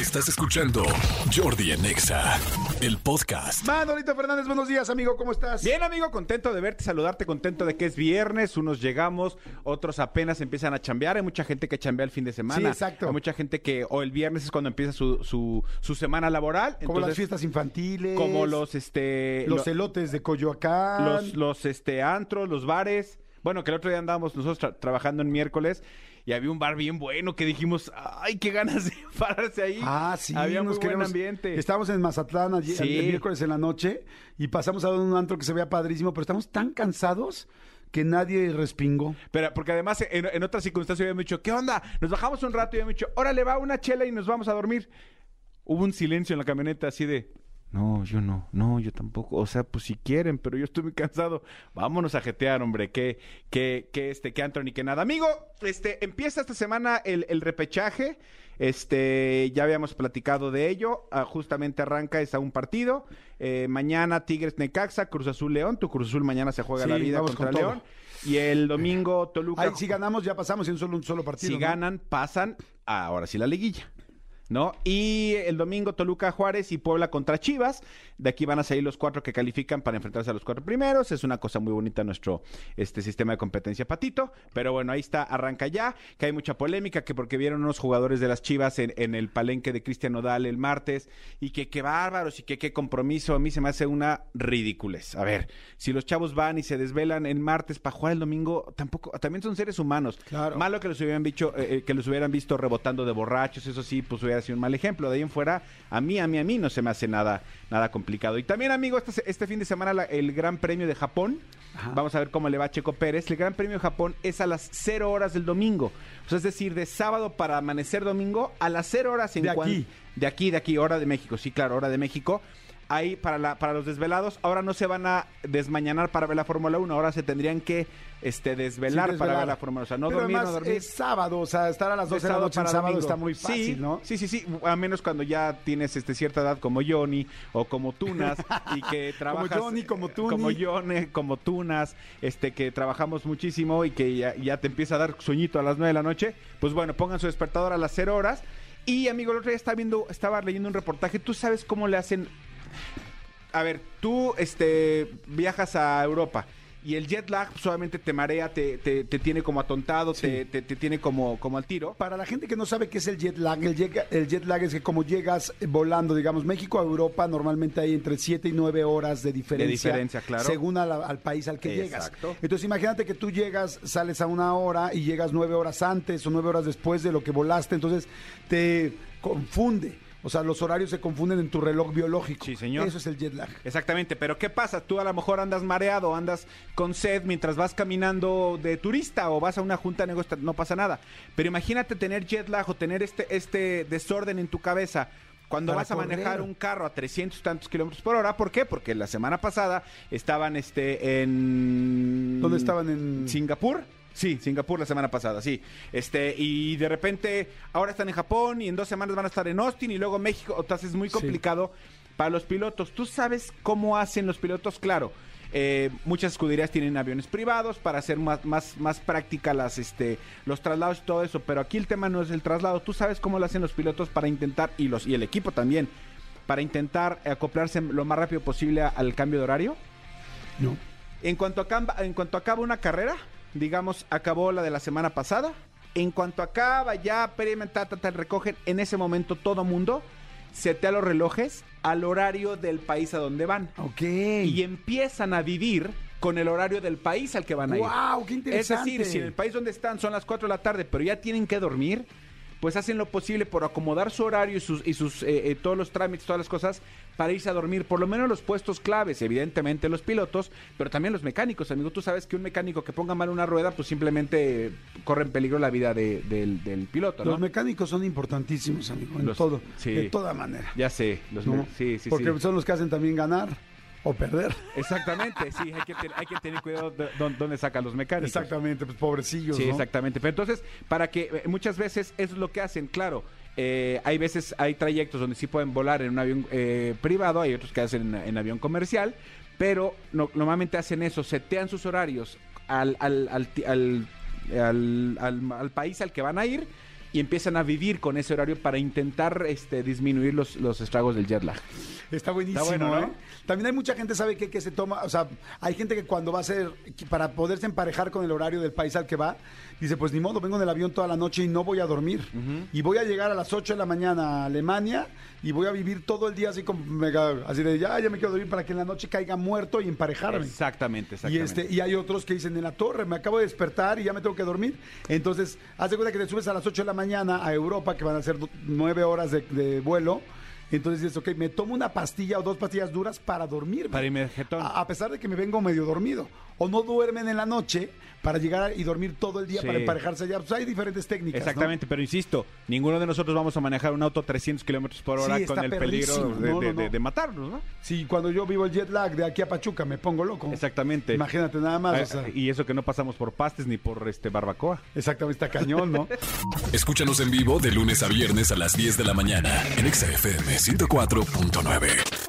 Estás escuchando Jordi en Exa, el podcast. Manolito Fernández, buenos días, amigo, ¿cómo estás? Bien, amigo, contento de verte, saludarte, contento de que es viernes. Unos llegamos, otros apenas empiezan a chambear. Hay mucha gente que chambea el fin de semana. Sí, exacto. Hay mucha gente que, o el viernes es cuando empieza su, su, su semana laboral. Como las fiestas infantiles. Como los, este. Los lo- elotes de Coyoacán. los, los este, antros, los bares. Bueno, que el otro día andábamos nosotros tra- trabajando en miércoles y había un bar bien bueno que dijimos, ay, qué ganas de pararse ahí. Ah, sí, Había nos muy buen queremos- ambiente. Estábamos en Mazatlán ayer, Sí. el miércoles en la noche y pasamos a un antro que se veía padrísimo, pero estamos tan cansados que nadie respingó. Pero porque además en, en otras circunstancias habíamos dicho, ¿qué onda? Nos bajamos un rato y habíamos dicho, órale, va una chela y nos vamos a dormir. Hubo un silencio en la camioneta así de, no, yo no, no, yo tampoco. O sea, pues si quieren, pero yo estoy muy cansado. Vámonos a jetear, hombre, que, que, que este, que Anthony, que nada. Amigo, este, empieza esta semana el, el repechaje. Este, ya habíamos platicado de ello. Ah, justamente arranca es a un partido. Eh, mañana Tigres Necaxa, Cruz Azul León. Tu Cruz Azul mañana se juega Sí, la vida vamos contra con todo. León. Y el domingo Toluca. Ahí si ganamos ya pasamos en solo un solo partido. Si ¿no? ganan, pasan a, ahora sí la liguilla. ¿No? Y el domingo Toluca Juárez y Puebla contra Chivas. De aquí van a salir los cuatro que califican para enfrentarse a los cuatro primeros. Es una cosa muy bonita nuestro este sistema de competencia patito. Pero bueno, ahí está, arranca ya. Que hay mucha polémica, que porque vieron unos jugadores de las Chivas en, en el palenque de Cristian Nodal el martes. Y que qué bárbaros y que qué compromiso. A mí se me hace una ridiculez. A ver, si los chavos van y se desvelan el martes para jugar el domingo, tampoco, también son seres humanos. Claro. Malo que los hubieran dicho, eh, eh, que los hubieran visto rebotando de borrachos, eso sí, pues hubiera sido un mal ejemplo. De ahí en fuera, a mí, a mí, a mí no se me hace nada, nada complicado. Y también, amigo, este, este fin de semana la- el Gran Premio de Japón. Vamos a ver cómo le va a Checo Pérez. El Gran Premio de Japón es a las 0 horas del domingo. O sea, es decir, de sábado para amanecer domingo a las 0 horas en De aquí. De aquí, de aquí, hora de México. Sí, claro, hora de México. Ahí para, la, para los desvelados, ahora no se van a desmañanar para ver la Fórmula 1, ahora se tendrían que este, desvelar Sí, para ver la Fórmula 1. O sea, no Pero dormir, además no dormir. es sábado, o sea, estar a las 12 de la sábado noche en sábado domingo. está muy fácil, sí, ¿no? Sí, sí, sí. A menos cuando ya tienes este, cierta edad como Johnny o como Tunas y que trabajas. Johnny, como Tuni. Como Johnny, como Tunas, este, que trabajamos muchísimo y que ya, ya te empieza a dar sueñito a las 9 de la noche. Pues bueno, pongan su despertador a las 0 horas. Y amigo, el otro día estaba viendo, estaba leyendo un reportaje. ¿Tú sabes cómo le hacen? A ver, tú este, viajas a Europa y el jet lag solamente te marea, te, te, te tiene como atontado, Sí. te, te, te tiene como, como al tiro. Para la gente que no sabe qué es el jet lag, el jet, el jet lag es que como llegas volando, digamos, México a Europa, normalmente hay entre 7 y 9 horas de diferencia. diferencia, claro. Según al país al que Exacto. llegas. Entonces imagínate que tú llegas, sales a una hora y llegas 9 horas antes o 9 horas después de lo que volaste, entonces te confunde. O sea, los horarios se confunden en tu reloj biológico. Sí, señor. Eso es el jet lag. Exactamente, pero ¿qué pasa? Tú a lo mejor andas mareado, andas con sed mientras vas caminando de turista o vas a una junta de negocios, no pasa nada. Pero imagínate tener jet lag o tener este, este desorden en tu cabeza cuando vas a correr. manejar un carro a 300 y tantos kilómetros por hora. ¿Por qué? Porque la semana pasada estaban este en... ¿Dónde estaban en- Singapur. Sí, Singapur la semana pasada, sí. Este, y de repente ahora están en Japón y en dos semanas van a estar en Austin y luego México. Entonces es muy Sí. complicado para los pilotos. ¿Tú sabes cómo hacen los pilotos? Claro. eh, muchas escuderías tienen aviones privados para hacer más, más, más práctica las, este, los traslados y todo eso, pero aquí el tema no es el traslado. ¿Tú sabes cómo lo hacen los pilotos para intentar, y, los, y el equipo también, para intentar acoplarse lo más rápido posible al cambio de horario? No. En cuanto, acaba, en cuanto acaba una carrera, digamos, acabó la de la semana pasada, en cuanto acaba ya previamente ta, ta, ta, recogen, en ese momento todo mundo setea los relojes al horario del país a donde van. Ok. Y empiezan a vivir con el horario del país al que van a ir. ¡Guau! ¡Qué interesante! Es decir, si en el país donde están son las 4 de la tarde, pero ya tienen que dormir, pues hacen lo posible por acomodar su horario y sus, y sus eh, eh, todos los trámites, todas las cosas, para irse a dormir. Por lo menos los puestos claves, evidentemente los pilotos, pero también los mecánicos, amigo. Tú sabes que un mecánico que ponga mal una rueda, pues simplemente corre en peligro la vida de- del, del piloto, ¿no? Los mecánicos son importantísimos, amigo, en Los- todo, sí. de toda manera. Ya sé, los ¿no? sí, sí, Porque sí. son los que hacen también ganar. O perder. Exactamente, sí, hay que, hay que tener cuidado de dónde, sacan los mecánicos. Exactamente, pues pobrecillos, Sí, ¿no? exactamente. Pero entonces, para que eh, muchas veces eso es lo que hacen, claro. eh, hay veces, hay trayectos donde sí pueden volar en un avión eh, privado, hay otros que hacen en, en avión comercial, pero no- normalmente hacen eso, setean sus horarios al, al- al- al país al que van a ir y empiezan a vivir con ese horario para intentar este, disminuir los, los estragos del jet lag. Está buenísimo, Está bueno, ¿no? ¿eh? También hay mucha gente sabe que, que se toma, o sea, hay gente que cuando va a ser, para poderse emparejar con el horario del país al que va, dice, pues ni modo, vengo en el avión toda la noche y no voy a dormir. Y voy a llegar a las 8 de la mañana a Alemania y voy a vivir todo el día así como mega, así de, ya, ya me quiero dormir para que en la noche caiga muerto y emparejarme. Exactamente, Y, exactamente. este, y hay otros que dicen, en la torre, me acabo de despertar y ya me tengo que dormir. Entonces, haz de cuenta que te subes a las 8 de la mañana a Europa, que van a ser nueve horas de, de vuelo. Entonces dices, ok, me tomo una pastilla o dos pastillas duras para dormir. Para irme. A, a pesar de que me vengo medio dormido. O no duermen en la noche para llegar y dormir todo el día Sí. para emparejarse allá. Pues hay diferentes técnicas. ¿no? Exactamente, pero insisto, ninguno de nosotros vamos a manejar un auto 300 kilómetros por hora Sí, con el peligro de, No, de- no, no. de- de matarnos, ¿no? Sí, cuando yo vivo el jet lag de aquí a Pachuca me pongo loco. Exactamente. Imagínate nada más. Ah, o sea, Y eso que no pasamos por pastes ni por este barbacoa. exactamente, está cañón, ¿no? Escúchanos en vivo de lunes a viernes a las 10 de la mañana en Exa FM 104.9.